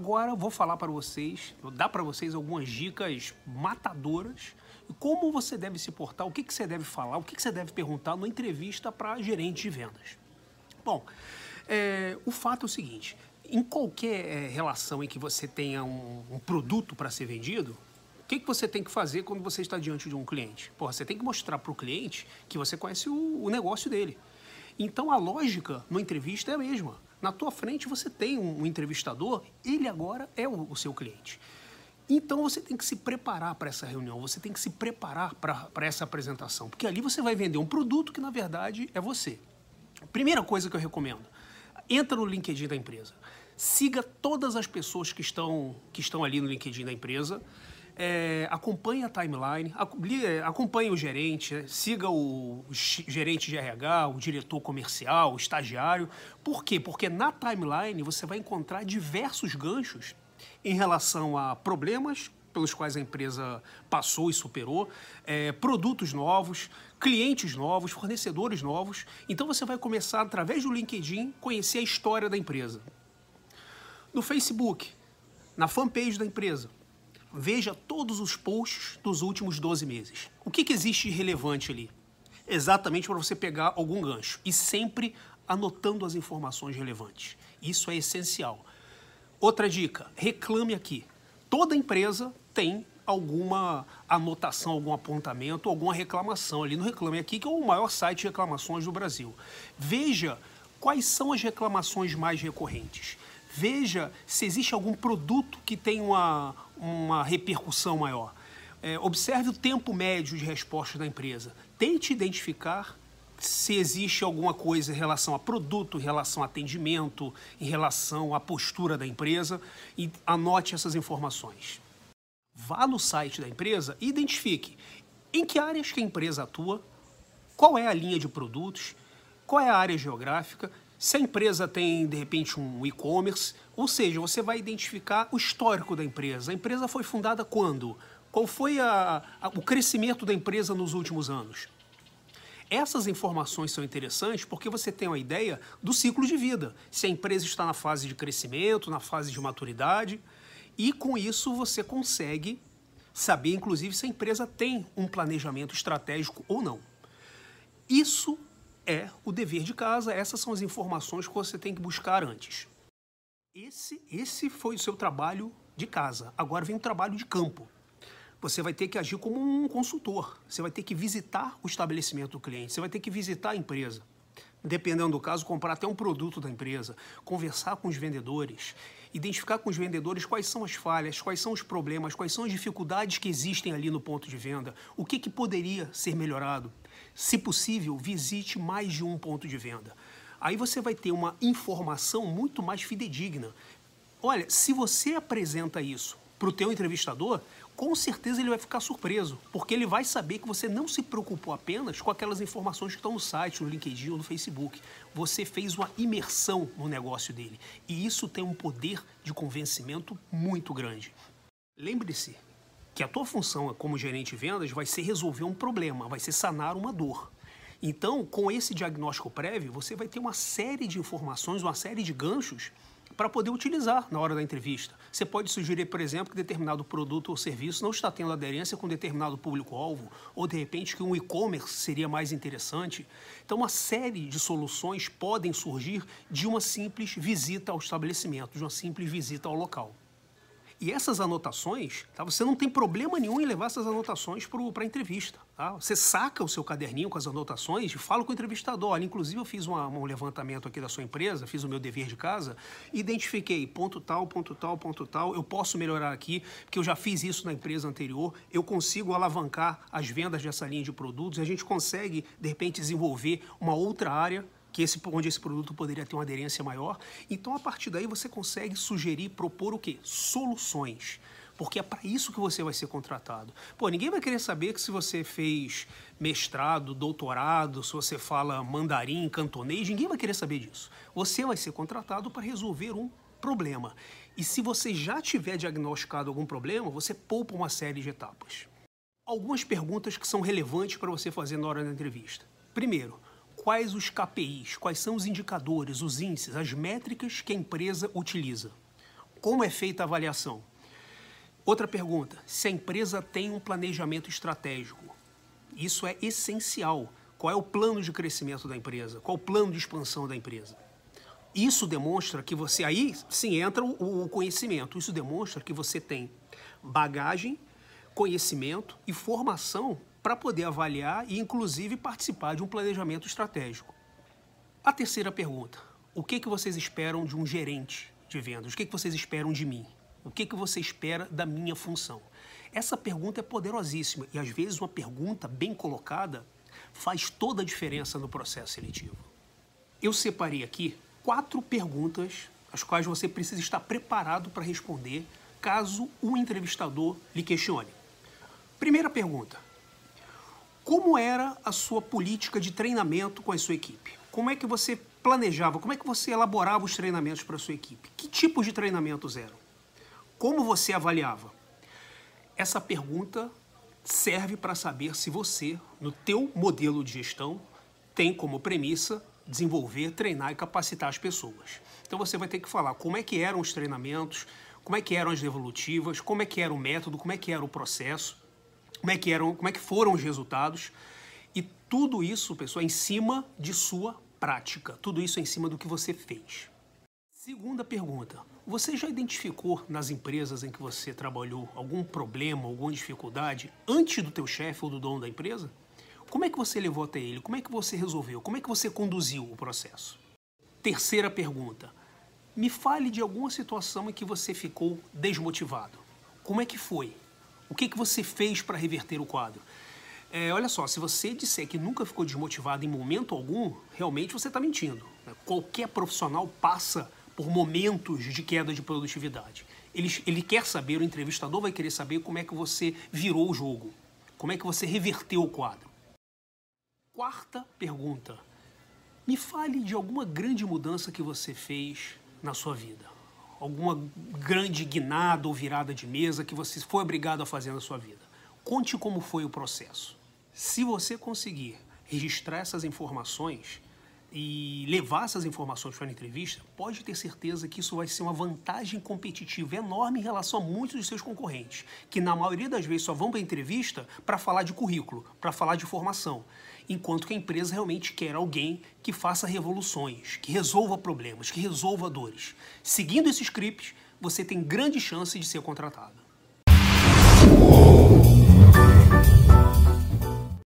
Agora vou falar para vocês, vou dar para vocês algumas dicas matadoras como você deve se portar, o que, que você deve falar, o que, que você deve perguntar numa entrevista para gerente de vendas. Bom, é, o fato é o seguinte: em qualquer é, relação em que você tenha um, um produto para ser vendido, o que, que você tem que fazer quando você está diante de um cliente? Porra, você tem que mostrar para o cliente que você conhece o, o, negócio dele. Então a lógica numa entrevista é a mesma. Na tua frente você tem um, entrevistador, ele agora é o, o seu cliente. Então você tem que se preparar para essa reunião, você tem que se preparar para essa apresentação, porque ali você vai vender um produto que na verdade é você. Primeira coisa que eu recomendo: entra no LinkedIn da empresa. Siga todas as pessoas que estão, que estão ali no LinkedIn da empresa. É, acompanhe a timeline, é, acompanhe o gerente, é, siga o gerente de RH, o diretor comercial, o estagiário. Por quê? Porque na timeline você vai encontrar diversos ganchos em relação a problemas pelos quais a empresa passou e superou, é, produtos novos, clientes novos, fornecedores novos. Então você vai começar, através do LinkedIn, conhecer a história da empresa. No Facebook, na fanpage da empresa, veja todos os posts dos últimos 12 meses. O que, que existe de relevante ali? Exatamente para você pegar algum gancho e sempre anotando as informações relevantes. Isso é essencial. Outra dica: reclame aqui. Toda empresa tem alguma anotação, algum apontamento, alguma reclamação ali no Reclame Aqui, que é o maior site de reclamações do Brasil. Veja quais são as reclamações mais recorrentes. Veja se existe algum produto que tem uma, uma repercussão maior. É, observe o tempo médio de resposta da empresa. Tente identificar se existe alguma coisa em relação a produto, em relação a atendimento, em relação à postura da empresa e anote essas informações. Vá no site da empresa e identifique em que áreas que a empresa atua, qual é a linha de produtos, qual é a área geográfica, se a empresa tem, de repente, um e-commerce, ou seja, você vai identificar o histórico da empresa. A empresa foi fundada quando? Qual foi a, a, o crescimento da empresa nos últimos anos? Essas informações são interessantes porque você tem uma ideia do ciclo de vida. Se a empresa está na fase de crescimento, na fase de maturidade, e com isso você consegue saber, inclusive, se a empresa tem um planejamento estratégico ou não. Isso é o dever de casa, essas são as informações que você tem que buscar antes. Esse, esse foi o seu trabalho de casa. Agora vem o trabalho de campo você vai ter que agir como um consultor. Você vai ter que visitar o estabelecimento do cliente, você vai ter que visitar a empresa. Dependendo do caso, comprar até um produto da empresa, conversar com os vendedores, identificar com os vendedores quais são as falhas, quais são os problemas, quais são as dificuldades que existem ali no ponto de venda, o que, que poderia ser melhorado. Se possível, visite mais de um ponto de venda. Aí você vai ter uma informação muito mais fidedigna. Olha, se você apresenta isso para o teu entrevistador, com certeza ele vai ficar surpreso, porque ele vai saber que você não se preocupou apenas com aquelas informações que estão no site, no LinkedIn ou no Facebook. Você fez uma imersão no negócio dele. E isso tem um poder de convencimento muito grande. Lembre-se que a tua função como gerente de vendas vai ser resolver um problema, vai ser sanar uma dor. Então, com esse diagnóstico prévio, você vai ter uma série de informações, uma série de ganchos para poder utilizar na hora da entrevista. Você pode sugerir, por exemplo, que determinado produto ou serviço não está tendo aderência com determinado público-alvo, ou de repente que um e-commerce seria mais interessante. Então, uma série de soluções podem surgir de uma simples visita ao estabelecimento, de uma simples visita ao local. E essas anotações, tá? você não tem problema nenhum em levar essas anotações para a entrevista. Tá? Você saca o seu caderninho com as anotações e fala com o entrevistador. Olha, inclusive eu fiz uma, um levantamento aqui da sua empresa, fiz o meu dever de casa, identifiquei ponto tal, ponto tal, ponto tal, eu posso melhorar aqui, porque eu já fiz isso na empresa anterior, eu consigo alavancar as vendas dessa linha de produtos, a gente consegue, de repente, desenvolver uma outra área que esse, onde esse produto poderia ter uma aderência maior. Então, a partir daí, você consegue sugerir, propor o quê? Soluções. Porque é para isso que você vai ser contratado. Pô, ninguém vai querer saber que se você fez mestrado, doutorado, se você fala mandarim, cantonês, ninguém vai querer saber disso. Você vai ser contratado para resolver um problema. E se você já tiver diagnosticado algum problema, você poupa uma série de etapas. Algumas perguntas que são relevantes para você fazer na hora da entrevista. Primeiro, quais os KPIs, quais são os indicadores, os índices, as métricas que a empresa utiliza. Como é feita a avaliação? Outra pergunta: se a empresa tem um planejamento estratégico. Isso é essencial. Qual é o plano de crescimento da empresa? Qual o plano de expansão da empresa? Isso demonstra que você. Aí sim entra o, o conhecimento. Isso demonstra que você tem bagagem, conhecimento e formação para poder avaliar e, inclusive, participar de um planejamento estratégico. A terceira pergunta: o que, que vocês esperam de um gerente de vendas? O que, que vocês esperam de mim? O que, que você espera da minha função? Essa pergunta é poderosíssima e, às vezes, uma pergunta bem colocada faz toda a diferença no processo seletivo. Eu separei aqui quatro perguntas as quais você precisa estar preparado para responder caso o entrevistador lhe questione. Primeira pergunta: Como era a sua política de treinamento com a sua equipe? Como é que você planejava, como é que você elaborava os treinamentos para a sua equipe? Que tipos de treinamentos eram? Como você avaliava? Essa pergunta serve para saber se você, no teu modelo de gestão, tem como premissa desenvolver, treinar e capacitar as pessoas. Então você vai ter que falar como é que eram os treinamentos, como é que eram as devolutivas, como é que era o método, como é que era o processo, como é que eram, como é que foram os resultados e tudo isso, pessoal, em cima de sua prática. Tudo isso em cima do que você fez. Segunda pergunta: você já identificou nas empresas em que você trabalhou algum problema, alguma dificuldade antes do teu chefe ou do dono da empresa? Como é que você levou até ele? Como é que você resolveu? Como é que você conduziu o processo? Terceira pergunta: me fale de alguma situação em que você ficou desmotivado. Como é que foi? O que, que você fez para reverter o quadro? É, olha só, se você disser que nunca ficou desmotivado em momento algum, realmente você está mentindo. Né? Qualquer profissional passa por momentos de queda de produtividade. Ele, ele quer saber, o entrevistador vai querer saber como é que você virou o jogo, como é que você reverteu o quadro. Quarta pergunta. Me fale de alguma grande mudança que você fez na sua vida. Alguma grande guinada ou virada de mesa que você foi obrigado a fazer na sua vida. Conte como foi o processo. Se você conseguir registrar essas informações e levar essas informações para a entrevista, pode ter certeza que isso vai ser uma vantagem competitiva enorme em relação a muitos dos seus concorrentes, que na maioria das vezes só vão para a entrevista para falar de currículo, para falar de formação, enquanto que a empresa realmente quer alguém que faça revoluções, que resolva problemas, que resolva dores. Seguindo esses scripts, você tem grande chance de ser contratado.